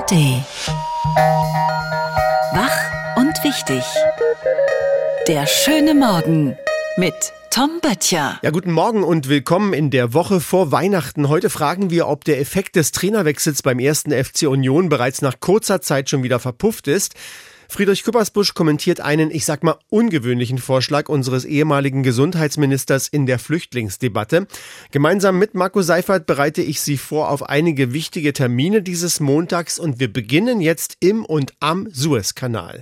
ARD. Wach und wichtig. Der schöne Morgen mit Tom Böttcher. Ja, guten Morgen und willkommen in der Woche vor Weihnachten. Heute fragen wir, ob der Effekt des Trainerwechsels beim ersten FC Union bereits nach kurzer Zeit schon wieder verpufft ist. Friedrich Küppersbusch kommentiert einen, ich sag mal, ungewöhnlichen Vorschlag unseres ehemaligen Gesundheitsministers in der Flüchtlingsdebatte. Gemeinsam mit Marco Seifert bereite ich Sie vor auf einige wichtige Termine dieses Montags und wir beginnen jetzt im und am Suezkanal.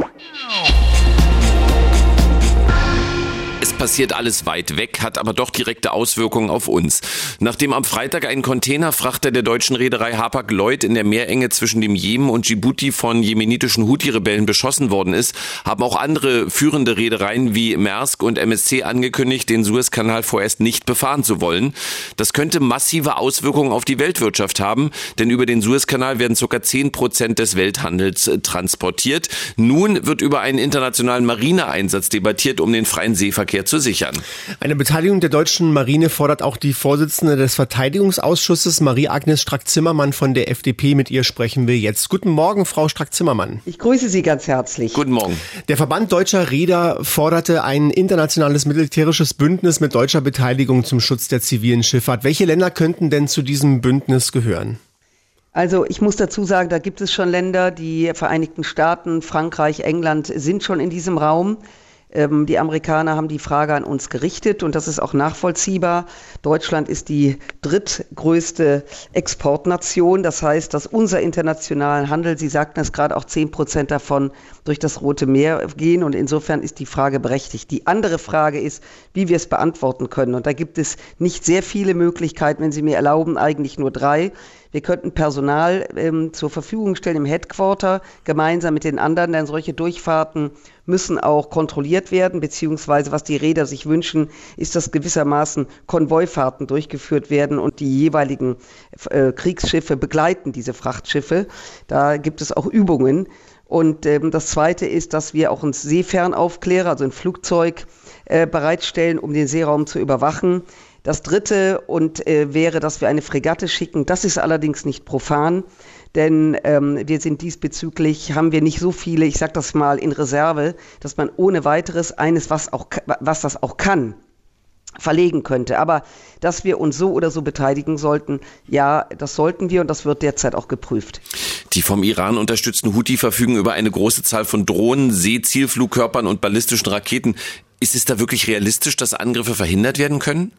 Passiert alles weit weg, hat aber doch direkte Auswirkungen auf uns. Nachdem am Freitag ein Containerfrachter der deutschen Reederei Hapag-Lloyd in der Meerenge zwischen dem Jemen und Djibouti von jemenitischen Houthi-Rebellen beschossen worden ist, haben auch andere führende Reedereien wie Maersk und MSC angekündigt, den Suezkanal vorerst nicht befahren zu wollen. Das könnte massive Auswirkungen auf die Weltwirtschaft haben, denn über den Suezkanal werden ca. 10 Prozent des Welthandels äh, transportiert. Nun wird über einen internationalen Marineeinsatz debattiert, um den freien Seeverkehr zu sichern. Eine Beteiligung der deutschen Marine fordert auch die Vorsitzende des Verteidigungsausschusses, Marie-Agnes Strack-Zimmermann von der FDP. Mit ihr sprechen wir jetzt. Guten Morgen, Frau Strack-Zimmermann. Ich grüße Sie ganz herzlich. Guten Morgen. Der Verband deutscher Reeder forderte ein internationales militärisches Bündnis mit deutscher Beteiligung zum Schutz der zivilen Schifffahrt. Welche Länder könnten denn zu diesem Bündnis gehören? Also ich muss dazu sagen, da gibt es schon Länder, die Vereinigten Staaten, Frankreich, England sind schon in diesem Raum. Ähm, die Amerikaner haben die Frage an uns gerichtet und das ist auch nachvollziehbar. Deutschland ist die drittgrößte Exportnation. Das heißt, dass unser internationalen Handel, Sie sagten es gerade, auch zehn Prozent davon durch das Rote Meer gehen und insofern ist die Frage berechtigt. Die andere Frage ist, wie wir es beantworten können. Und da gibt es nicht sehr viele Möglichkeiten, wenn Sie mir erlauben, eigentlich nur drei. Wir könnten Personal ähm, zur Verfügung stellen im Headquarter, gemeinsam mit den anderen, denn solche Durchfahrten müssen auch kontrolliert werden, beziehungsweise was die Räder sich wünschen, ist, dass gewissermaßen Konvoifahrten durchgeführt werden und die jeweiligen äh, Kriegsschiffe begleiten diese Frachtschiffe. Da gibt es auch Übungen. Und ähm, das Zweite ist, dass wir auch einen Seefernaufklärer, also ein Flugzeug, äh, bereitstellen, um den Seeraum zu überwachen. Das dritte und äh, wäre, dass wir eine Fregatte schicken. Das ist allerdings nicht profan, denn ähm, wir sind diesbezüglich, haben wir nicht so viele, ich sage das mal in Reserve, dass man ohne weiteres eines, was, auch, was das auch kann, verlegen könnte. Aber dass wir uns so oder so beteiligen sollten, ja, das sollten wir und das wird derzeit auch geprüft. Die vom Iran unterstützten Houthi verfügen über eine große Zahl von Drohnen, Seezielflugkörpern und ballistischen Raketen. Ist es da wirklich realistisch, dass Angriffe verhindert werden können?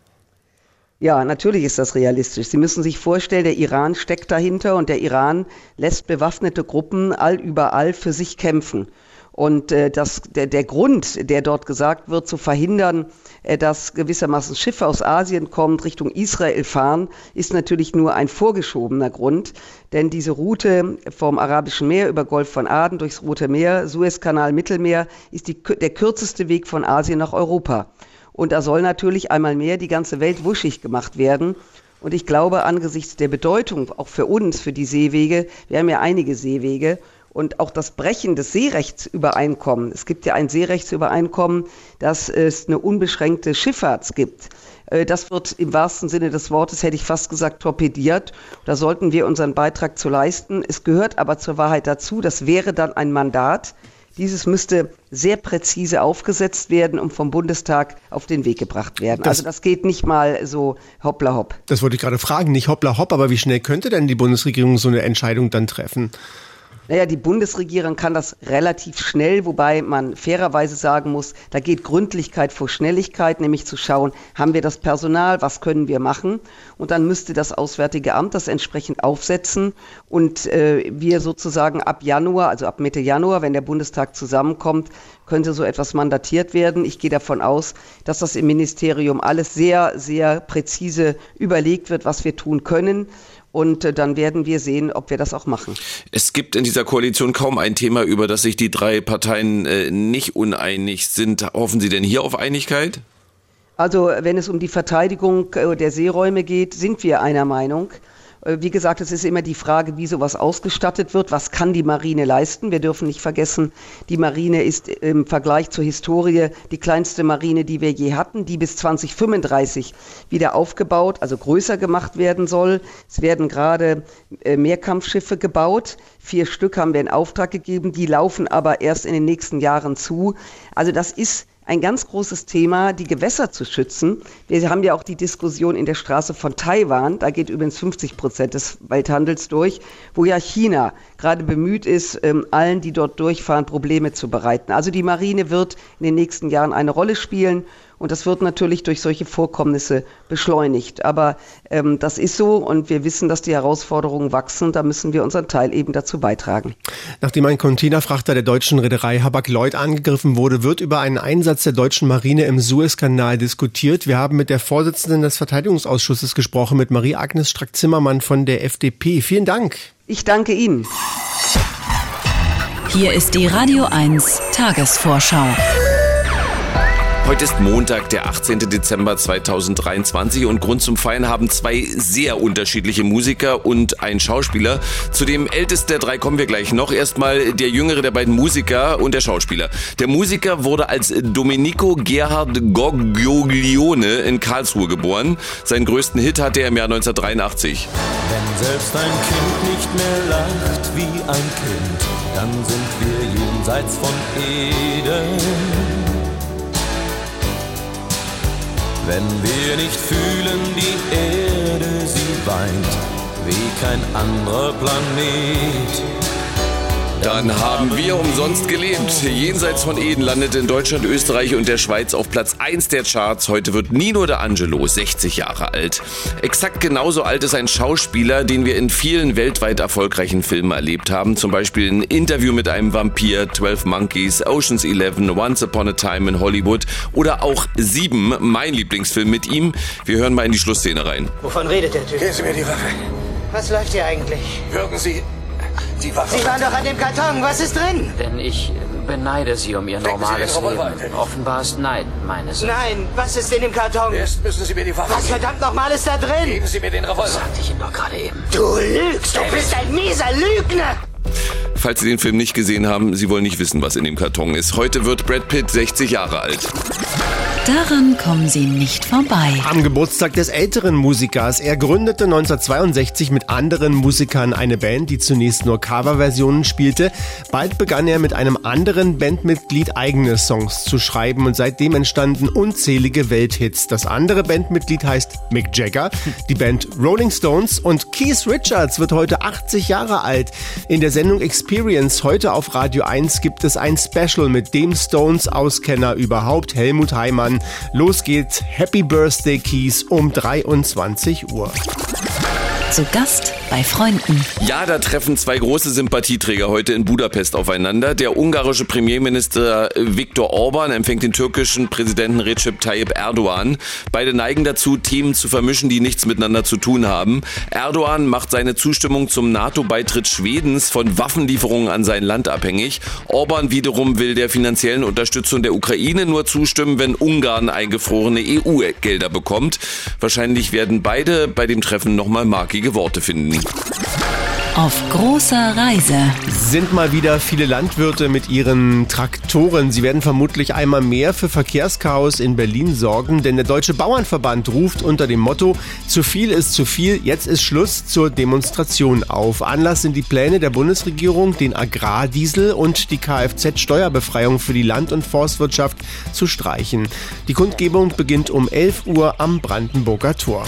Ja, natürlich ist das realistisch. Sie müssen sich vorstellen, der Iran steckt dahinter und der Iran lässt bewaffnete Gruppen allüberall für sich kämpfen. Und äh, das, der, der Grund, der dort gesagt wird, zu verhindern, äh, dass gewissermaßen Schiffe aus Asien kommen, Richtung Israel fahren, ist natürlich nur ein vorgeschobener Grund. Denn diese Route vom Arabischen Meer über Golf von Aden durchs Rote Meer, Suezkanal, Mittelmeer, ist die, der kürzeste Weg von Asien nach Europa. Und da soll natürlich einmal mehr die ganze Welt wuschig gemacht werden. Und ich glaube, angesichts der Bedeutung auch für uns, für die Seewege, wir haben ja einige Seewege, und auch das Brechen des Seerechtsübereinkommens. Es gibt ja ein Seerechtsübereinkommen, dass es eine unbeschränkte Schifffahrt gibt. Äh, das wird im wahrsten Sinne des Wortes, hätte ich fast gesagt, torpediert. Da sollten wir unseren Beitrag zu leisten. Es gehört aber zur Wahrheit dazu, das wäre dann ein Mandat, dieses müsste sehr präzise aufgesetzt werden und vom Bundestag auf den Weg gebracht werden. Das, also das geht nicht mal so hoppla hopp. Das wollte ich gerade fragen, nicht hoppla hopp, aber wie schnell könnte denn die Bundesregierung so eine Entscheidung dann treffen? Naja, die Bundesregierung kann das relativ schnell, wobei man fairerweise sagen muss, da geht Gründlichkeit vor Schnelligkeit, nämlich zu schauen, haben wir das Personal, was können wir machen? Und dann müsste das Auswärtige Amt das entsprechend aufsetzen und äh, wir sozusagen ab Januar, also ab Mitte Januar, wenn der Bundestag zusammenkommt, könnte so etwas mandatiert werden. Ich gehe davon aus, dass das im Ministerium alles sehr, sehr präzise überlegt wird, was wir tun können. Und äh, dann werden wir sehen, ob wir das auch machen. Es gibt in dieser Koalition kaum ein Thema, über das sich die drei Parteien äh, nicht uneinig sind. Hoffen Sie denn hier auf Einigkeit? Also wenn es um die Verteidigung äh, der Seeräume geht, sind wir einer Meinung. Äh, wie gesagt, es ist immer die Frage, wie sowas ausgestattet wird. Was kann die Marine leisten? Wir dürfen nicht vergessen, die Marine ist im Vergleich zur Historie die kleinste Marine, die wir je hatten, die bis 2035 wieder aufgebaut, also größer gemacht werden soll. Es werden gerade äh, Mehrkampfschiffe gebaut. Vier Stück haben wir in Auftrag gegeben. Die laufen aber erst in den nächsten Jahren zu. Also das ist ein ganz großes Thema, die Gewässer zu schützen. Wir haben ja auch die Diskussion in der Straße von Taiwan, da geht übrigens 50 Prozent des Welthandels durch, wo ja China gerade bemüht ist, ähm, allen, die dort durchfahren, Probleme zu bereiten. Also die Marine wird in den nächsten Jahren eine Rolle spielen und das wird natürlich durch solche Vorkommnisse beschleunigt. Aber ähm, das ist so und wir wissen, dass die Herausforderungen wachsen. Da müssen wir unseren Teil eben dazu beitragen. Nachdem ein Containerfrachter der deutschen Reederei Habak-Lloyd angegriffen wurde, wird über einen Einsatz der deutschen Marine im Suezkanal diskutiert. Wir haben mit der Vorsitzenden des Verteidigungsausschusses gesprochen, mit Marie-Agnes Strack-Zimmermann von der FDP. Vielen Dank. Ich danke Ihnen. Hier ist die Radio 1 Tagesvorschau. Heute ist Montag, der 18. Dezember 2023 und Grund zum Feiern haben zwei sehr unterschiedliche Musiker und ein Schauspieler. Zu dem ältesten der drei kommen wir gleich noch. Erstmal der jüngere der beiden Musiker und der Schauspieler. Der Musiker wurde als Domenico Gerhard Goglioglione in Karlsruhe geboren. Seinen größten Hit hatte er im Jahr 1983. Wenn selbst ein Kind nicht mehr lacht wie ein Kind, dann sind wir jenseits von Eden. Wenn wir nicht fühlen, die Erde, sie weint, wie kein anderer Planet. Dann haben wir umsonst gelebt. Jenseits von Eden landet in Deutschland, Österreich und der Schweiz auf Platz 1 der Charts. Heute wird Nino de Angelo 60 Jahre alt. Exakt genauso alt ist ein Schauspieler, den wir in vielen weltweit erfolgreichen Filmen erlebt haben. Zum Beispiel ein Interview mit einem Vampir, 12 Monkeys, Oceans 11, Once Upon a Time in Hollywood oder auch Sieben, mein Lieblingsfilm mit ihm. Wir hören mal in die Schlussszene rein. Wovon redet der Typ? Geben Sie mir die Waffe. Was läuft hier eigentlich? Würden Sie die Waffe. Sie waren doch an dem Karton. Was ist drin? Denn ich beneide Sie um Ihr Sie normales Leben. Offenbar ist Neid meines. Nein, was ist in dem Karton? Erst müssen Sie mir die Waffe Was geben. verdammt nochmal ist da drin? Geben Sie mir den Revolver. Sagte ich Ihnen doch gerade eben. Du lügst. Du bist ein mieser Lügner. Falls Sie den Film nicht gesehen haben, Sie wollen nicht wissen, was in dem Karton ist. Heute wird Brad Pitt 60 Jahre alt. Daran kommen Sie nicht vorbei. Am Geburtstag des älteren Musikers. Er gründete 1962 mit anderen Musikern eine Band, die zunächst nur Coverversionen spielte. Bald begann er mit einem anderen Bandmitglied eigene Songs zu schreiben und seitdem entstanden unzählige Welthits. Das andere Bandmitglied heißt Mick Jagger, die Band Rolling Stones und Keith Richards wird heute 80 Jahre alt. In der Sendung Experience heute auf Radio 1 gibt es ein Special mit dem Stones-Auskenner überhaupt, Helmut Heimann. Los geht's, Happy Birthday Keys um 23 Uhr. Zu Gast bei Freunden. Ja, da treffen zwei große Sympathieträger heute in Budapest aufeinander. Der ungarische Premierminister Viktor Orban empfängt den türkischen Präsidenten Recep Tayyip Erdogan. Beide neigen dazu, Themen zu vermischen, die nichts miteinander zu tun haben. Erdogan macht seine Zustimmung zum NATO-Beitritt Schwedens von Waffenlieferungen an sein Land abhängig. Orban wiederum will der finanziellen Unterstützung der Ukraine nur zustimmen, wenn Ungarn eingefrorene EU-Gelder bekommt. Wahrscheinlich werden beide bei dem Treffen nochmal markige Worte finden. Auf großer Reise. Sind mal wieder viele Landwirte mit ihren Traktoren. Sie werden vermutlich einmal mehr für Verkehrschaos in Berlin sorgen, denn der Deutsche Bauernverband ruft unter dem Motto Zu viel ist zu viel, jetzt ist Schluss zur Demonstration auf. Anlass sind die Pläne der Bundesregierung, den Agrardiesel und die Kfz-Steuerbefreiung für die Land- und Forstwirtschaft zu streichen. Die Kundgebung beginnt um 11 Uhr am Brandenburger Tor.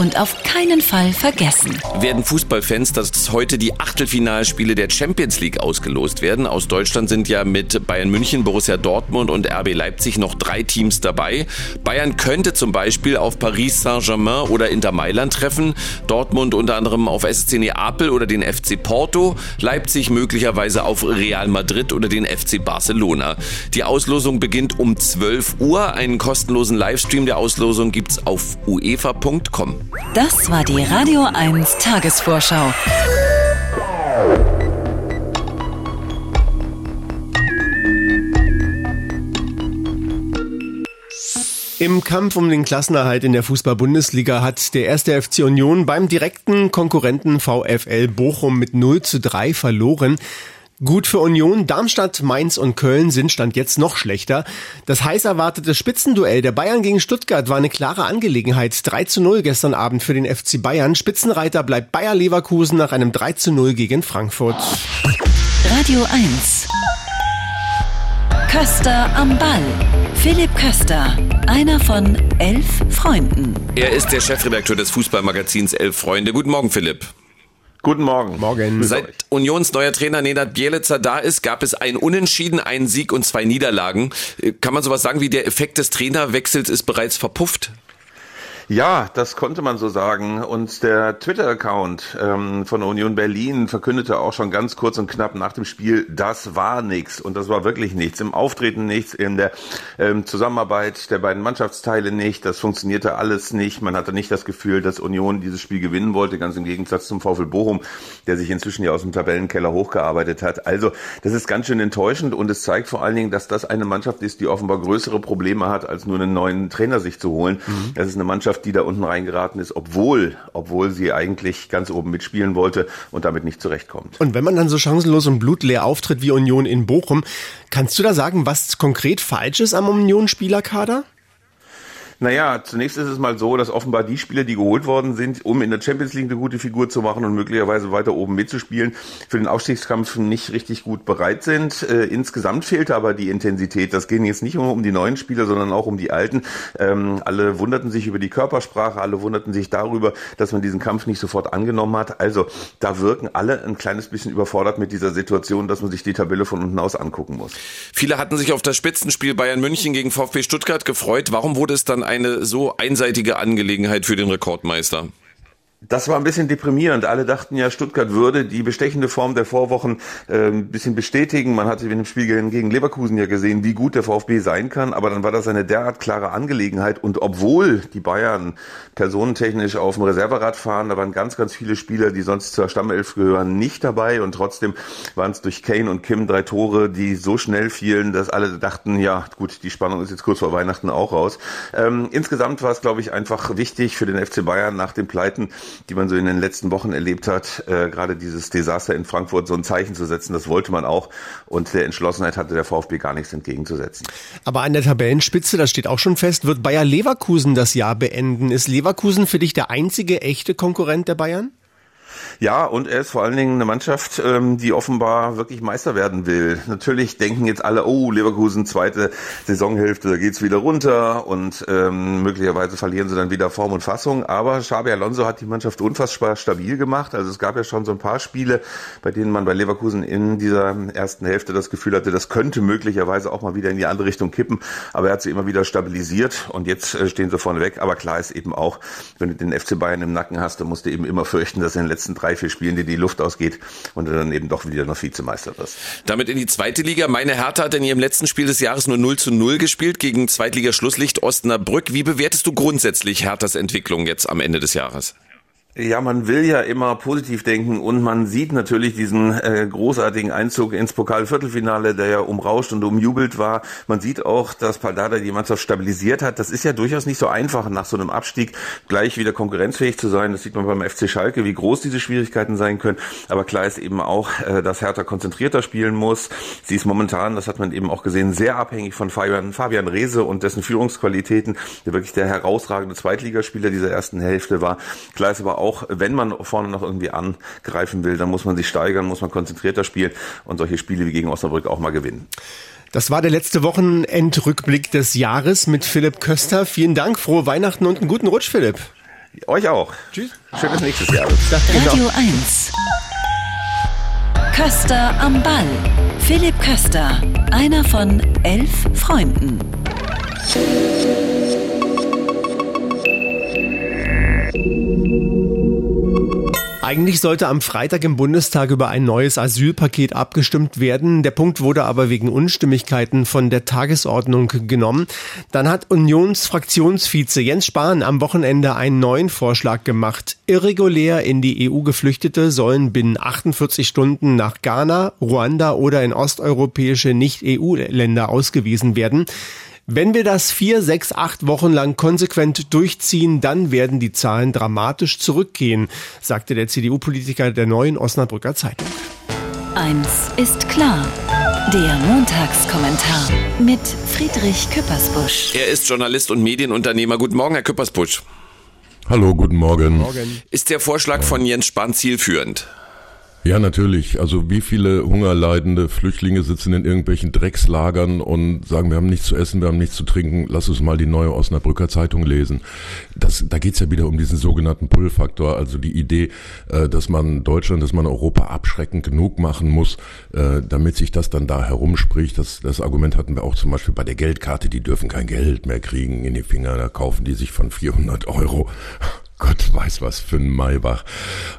Und auf keinen Fall vergessen. werden Fußballfans, dass heute die Achtelfinalspiele der Champions League ausgelost werden. Aus Deutschland sind ja mit Bayern München, Borussia Dortmund und RB Leipzig noch drei Teams dabei. Bayern könnte zum Beispiel auf Paris Saint-Germain oder Inter Mailand treffen. Dortmund unter anderem auf SSC Neapel oder den FC Porto. Leipzig möglicherweise auf Real Madrid oder den FC Barcelona. Die Auslosung beginnt um 12 Uhr. Einen kostenlosen Livestream der Auslosung gibt's auf uefa.com. Das war die Radio 1 Tagesvorschau. Im Kampf um den Klassenerhalt in der Fußball-Bundesliga hat der erste FC Union beim direkten Konkurrenten VfL Bochum mit 0 zu 3 verloren. Gut für Union, Darmstadt, Mainz und Köln sind Stand jetzt noch schlechter. Das heiß erwartete Spitzenduell der Bayern gegen Stuttgart war eine klare Angelegenheit. 3 zu 0 gestern Abend für den FC Bayern. Spitzenreiter bleibt Bayer Leverkusen nach einem 3 zu 0 gegen Frankfurt. Radio 1. Köster am Ball. Philipp Köster, einer von elf Freunden. Er ist der Chefredakteur des Fußballmagazins Elf Freunde. Guten Morgen, Philipp. Guten Morgen. Morgen. Seit Unions neuer Trainer Nenad Bielitzer da ist, gab es ein Unentschieden, einen Sieg und zwei Niederlagen. Kann man sowas sagen wie der Effekt des Trainerwechsels ist bereits verpufft? Ja, das konnte man so sagen. Und der Twitter-Account ähm, von Union Berlin verkündete auch schon ganz kurz und knapp nach dem Spiel, das war nichts. Und das war wirklich nichts. Im Auftreten nichts, in der ähm, Zusammenarbeit der beiden Mannschaftsteile nicht. Das funktionierte alles nicht. Man hatte nicht das Gefühl, dass Union dieses Spiel gewinnen wollte, ganz im Gegensatz zum VfL Bochum, der sich inzwischen ja aus dem Tabellenkeller hochgearbeitet hat. Also, das ist ganz schön enttäuschend und es zeigt vor allen Dingen, dass das eine Mannschaft ist, die offenbar größere Probleme hat, als nur einen neuen Trainer sich zu holen. Mhm. Das ist eine Mannschaft, Mannschaft, die da unten reingeraten ist, obwohl, obwohl sie eigentlich ganz oben mitspielen wollte und damit nicht zurechtkommt. Und wenn man dann so chancenlos und blutleer auftritt wie Union in Bochum, kannst du da sagen, was konkret falsch ist am Union-Spielerkader? Naja, zunächst ist es mal so, dass offenbar die Spieler, die geholt worden sind, um in der Champions League eine gute Figur zu machen und möglicherweise weiter oben mitzuspielen, für den Aufstiegskampf nicht richtig gut bereit sind. Äh, insgesamt fehlte aber die Intensität. Das ging jetzt nicht nur um die neuen Spieler, sondern auch um die alten. Ähm, alle wunderten sich über die Körpersprache, alle wunderten sich darüber, dass man diesen Kampf nicht sofort angenommen hat. Also da wirken alle ein kleines bisschen überfordert mit dieser Situation, dass man sich die Tabelle von unten aus angucken muss. Viele hatten sich auf das Spitzenspiel Bayern München gegen VfB Stuttgart gefreut. Warum wurde es dann eine so einseitige Angelegenheit für den Rekordmeister? Das war ein bisschen deprimierend. Alle dachten ja, Stuttgart würde die bestechende Form der Vorwochen äh, ein bisschen bestätigen. Man hatte in dem Spiel gegen Leverkusen ja gesehen, wie gut der VfB sein kann. Aber dann war das eine derart klare Angelegenheit. Und obwohl die Bayern personentechnisch auf dem Reserverad fahren, da waren ganz, ganz viele Spieler, die sonst zur Stammelf gehören, nicht dabei. Und trotzdem waren es durch Kane und Kim drei Tore, die so schnell fielen, dass alle dachten, ja gut, die Spannung ist jetzt kurz vor Weihnachten auch raus. Ähm, insgesamt war es, glaube ich, einfach wichtig für den FC Bayern nach den Pleiten die man so in den letzten Wochen erlebt hat, äh, gerade dieses Desaster in Frankfurt so ein Zeichen zu setzen, das wollte man auch. Und der Entschlossenheit hatte der VfB gar nichts entgegenzusetzen. Aber an der Tabellenspitze, das steht auch schon fest, wird Bayer Leverkusen das Jahr beenden. Ist Leverkusen für dich der einzige echte Konkurrent der Bayern? Ja, und er ist vor allen Dingen eine Mannschaft, ähm, die offenbar wirklich Meister werden will. Natürlich denken jetzt alle, oh, Leverkusen zweite Saisonhälfte, da geht's wieder runter und ähm, möglicherweise verlieren sie dann wieder Form und Fassung. Aber Xabi Alonso hat die Mannschaft unfassbar stabil gemacht. Also es gab ja schon so ein paar Spiele, bei denen man bei Leverkusen in dieser ersten Hälfte das Gefühl hatte, das könnte möglicherweise auch mal wieder in die andere Richtung kippen. Aber er hat sie immer wieder stabilisiert und jetzt äh, stehen sie vorne weg. Aber klar ist eben auch, wenn du den FC Bayern im Nacken hast, dann musst du eben immer fürchten, dass in den letzten letzten drei, vier Spielen, die die Luft ausgeht und du dann eben doch wieder noch Vizemeister wirst. Damit in die zweite Liga. Meine Hertha hat in ihrem letzten Spiel des Jahres nur 0 zu 0 gespielt gegen Zweitligaschlusslicht Osnabrück. Wie bewertest du grundsätzlich Herthas Entwicklung jetzt am Ende des Jahres? Ja, man will ja immer positiv denken und man sieht natürlich diesen äh, großartigen Einzug ins Pokalviertelfinale, der ja umrauscht und umjubelt war. Man sieht auch, dass Paldada die Mannschaft stabilisiert hat. Das ist ja durchaus nicht so einfach, nach so einem Abstieg gleich wieder konkurrenzfähig zu sein. Das sieht man beim FC Schalke, wie groß diese Schwierigkeiten sein können. Aber klar ist eben auch, äh, dass Hertha konzentrierter spielen muss. Sie ist momentan, das hat man eben auch gesehen, sehr abhängig von Fabian, Fabian Rehse und dessen Führungsqualitäten, der wirklich der herausragende Zweitligaspieler dieser ersten Hälfte war. Klar ist aber auch, wenn man vorne noch irgendwie angreifen will, dann muss man sich steigern, muss man konzentrierter spielen und solche Spiele wie gegen Osnabrück auch mal gewinnen. Das war der letzte Wochenendrückblick des Jahres mit Philipp Köster. Vielen Dank, frohe Weihnachten und einen guten Rutsch, Philipp. Euch auch. Tschüss. Schönes nächstes Jahr. Radio 1. Köster am Ball. Philipp Köster, einer von elf Freunden. Eigentlich sollte am Freitag im Bundestag über ein neues Asylpaket abgestimmt werden. Der Punkt wurde aber wegen Unstimmigkeiten von der Tagesordnung genommen. Dann hat Unionsfraktionsvize Jens Spahn am Wochenende einen neuen Vorschlag gemacht. Irregulär in die EU Geflüchtete sollen binnen 48 Stunden nach Ghana, Ruanda oder in osteuropäische Nicht-EU-Länder ausgewiesen werden. Wenn wir das vier, sechs, acht Wochen lang konsequent durchziehen, dann werden die Zahlen dramatisch zurückgehen, sagte der CDU-Politiker der neuen Osnabrücker Zeitung. Eins ist klar. Der Montagskommentar mit Friedrich Küppersbusch. Er ist Journalist und Medienunternehmer. Guten Morgen, Herr Küppersbusch. Hallo, guten Morgen. Morgen. Ist der Vorschlag von Jens Spahn zielführend? Ja, natürlich. Also wie viele hungerleidende Flüchtlinge sitzen in irgendwelchen Dreckslagern und sagen, wir haben nichts zu essen, wir haben nichts zu trinken, lass uns mal die neue Osnabrücker Zeitung lesen. Das, da geht's ja wieder um diesen sogenannten Pull-Faktor, also die Idee, äh, dass man Deutschland, dass man Europa abschreckend genug machen muss, äh, damit sich das dann da herumspricht. Das, das Argument hatten wir auch zum Beispiel bei der Geldkarte, die dürfen kein Geld mehr kriegen in die Finger, da kaufen die sich von 400 Euro Gott weiß was für ein Maybach.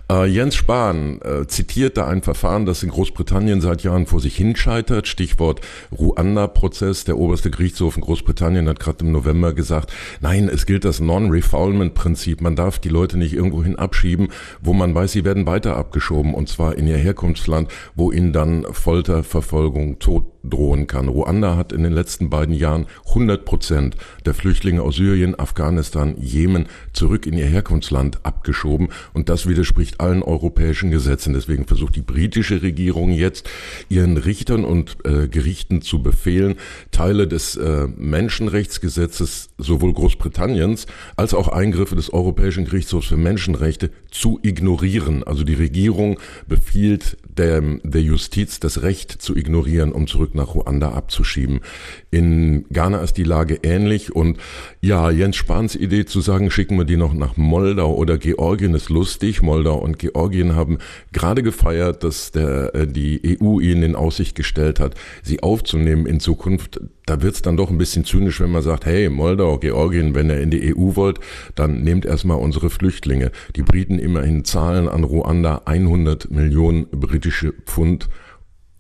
Äh, Jens Spahn äh, zitiert ein Verfahren, das in Großbritannien seit Jahren vor sich hinscheitert. Stichwort Ruanda-Prozess. Der oberste Gerichtshof in Großbritannien hat gerade im November gesagt, nein, es gilt das Non-Refoulement-Prinzip. Man darf die Leute nicht irgendwohin abschieben, wo man weiß, sie werden weiter abgeschoben, und zwar in ihr Herkunftsland, wo ihnen dann Folter, Verfolgung, Tod drohen kann. Ruanda hat in den letzten beiden Jahren 100 Prozent der Flüchtlinge aus Syrien, Afghanistan, Jemen zurück in ihr Herkunftsland abgeschoben und das widerspricht allen europäischen Gesetzen. Deswegen versucht die britische Regierung jetzt ihren Richtern und äh, Gerichten zu befehlen, Teile des äh, Menschenrechtsgesetzes sowohl Großbritanniens als auch Eingriffe des Europäischen Gerichtshofs für Menschenrechte zu ignorieren. Also die Regierung befiehlt der, der Justiz das Recht zu ignorieren, um zurück nach Ruanda abzuschieben. In Ghana ist die Lage ähnlich und ja, Jens Spahns Idee zu sagen, schicken wir die noch nach Moldau oder Georgien ist lustig. Moldau und Georgien haben gerade gefeiert, dass der, äh, die EU ihnen in Aussicht gestellt hat, sie aufzunehmen in Zukunft. Da wird's dann doch ein bisschen zynisch, wenn man sagt, hey, Moldau, Georgien, wenn ihr in die EU wollt, dann nehmt erstmal unsere Flüchtlinge. Die Briten immerhin zahlen an Ruanda 100 Millionen britische Pfund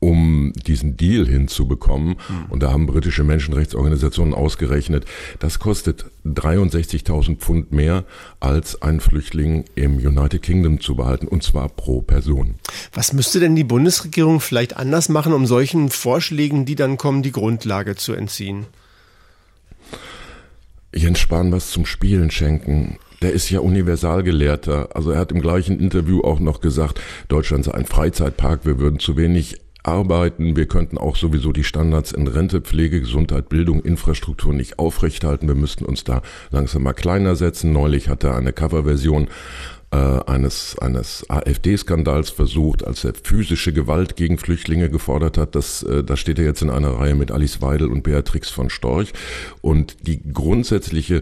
um diesen Deal hinzubekommen. Mhm. Und da haben britische Menschenrechtsorganisationen ausgerechnet, das kostet 63.000 Pfund mehr, als ein Flüchtling im United Kingdom zu behalten, und zwar pro Person. Was müsste denn die Bundesregierung vielleicht anders machen, um solchen Vorschlägen, die dann kommen, die Grundlage zu entziehen? Jens Spahn was zum Spielen schenken der ist ja Universalgelehrter. Also er hat im gleichen Interview auch noch gesagt, Deutschland sei ein Freizeitpark, wir würden zu wenig arbeiten. Wir könnten auch sowieso die Standards in Rente, Pflege, Gesundheit, Bildung, Infrastruktur nicht aufrechthalten. Wir müssten uns da langsam mal kleiner setzen. Neulich hat er eine Coverversion äh, eines, eines AfD-Skandals versucht, als er physische Gewalt gegen Flüchtlinge gefordert hat. Das, äh, da steht er jetzt in einer Reihe mit Alice Weidel und Beatrix von Storch. Und die grundsätzliche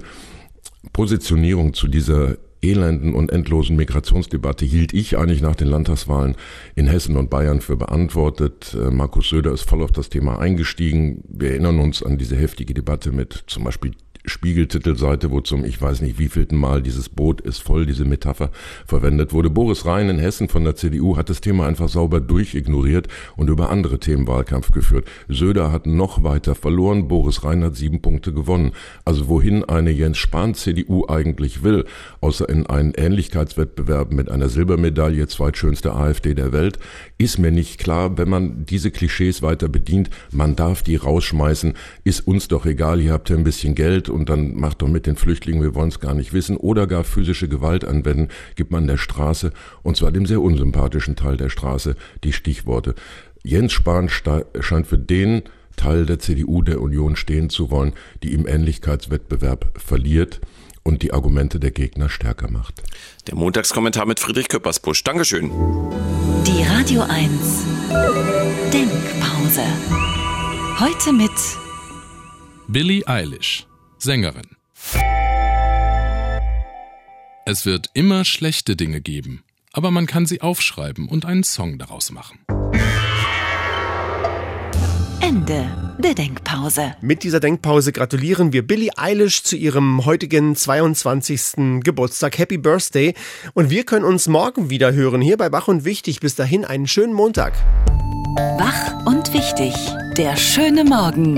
Positionierung zu dieser elenden und endlosen Migrationsdebatte hielt ich eigentlich nach den Landtagswahlen in Hessen und Bayern für beantwortet. Äh, Markus Söder ist voll auf das Thema eingestiegen. Wir erinnern uns an diese heftige Debatte mit zum Beispiel Spiegeltitelseite, wo zum ich weiß nicht wievielten Mal dieses Boot ist voll, diese Metapher verwendet wurde. Boris Rhein in Hessen von der CDU hat das Thema einfach sauber durchignoriert und über andere Themen Wahlkampf geführt. Söder hat noch weiter verloren, Boris Rhein hat sieben Punkte gewonnen. Also wohin eine Jens Spahn CDU eigentlich will, außer in einen Ähnlichkeitswettbewerb mit einer Silbermedaille, zweitschönste AfD der Welt, ist mir nicht klar, wenn man diese Klischees weiter bedient, man darf die rausschmeißen, ist uns doch egal, ihr habt ja ein bisschen Geld und dann macht doch mit den Flüchtlingen, wir wollen es gar nicht wissen, oder gar physische Gewalt anwenden, gibt man der Straße, und zwar dem sehr unsympathischen Teil der Straße, die Stichworte. Jens Spahn scheint für den Teil der CDU der Union stehen zu wollen, die im Ähnlichkeitswettbewerb verliert und die Argumente der Gegner stärker macht. Der Montagskommentar mit Friedrich Köppersbusch. Dankeschön. Die Radio 1 Denkpause. Heute mit Billie Eilish, Sängerin. Es wird immer schlechte Dinge geben, aber man kann sie aufschreiben und einen Song daraus machen. Ende der Denkpause. Mit dieser Denkpause gratulieren wir Billie Eilish zu ihrem heutigen 22. Geburtstag. Happy Birthday. Und wir können uns morgen wieder hören hier bei Wach und Wichtig. Bis dahin einen schönen Montag. Wach und Wichtig. Der schöne Morgen.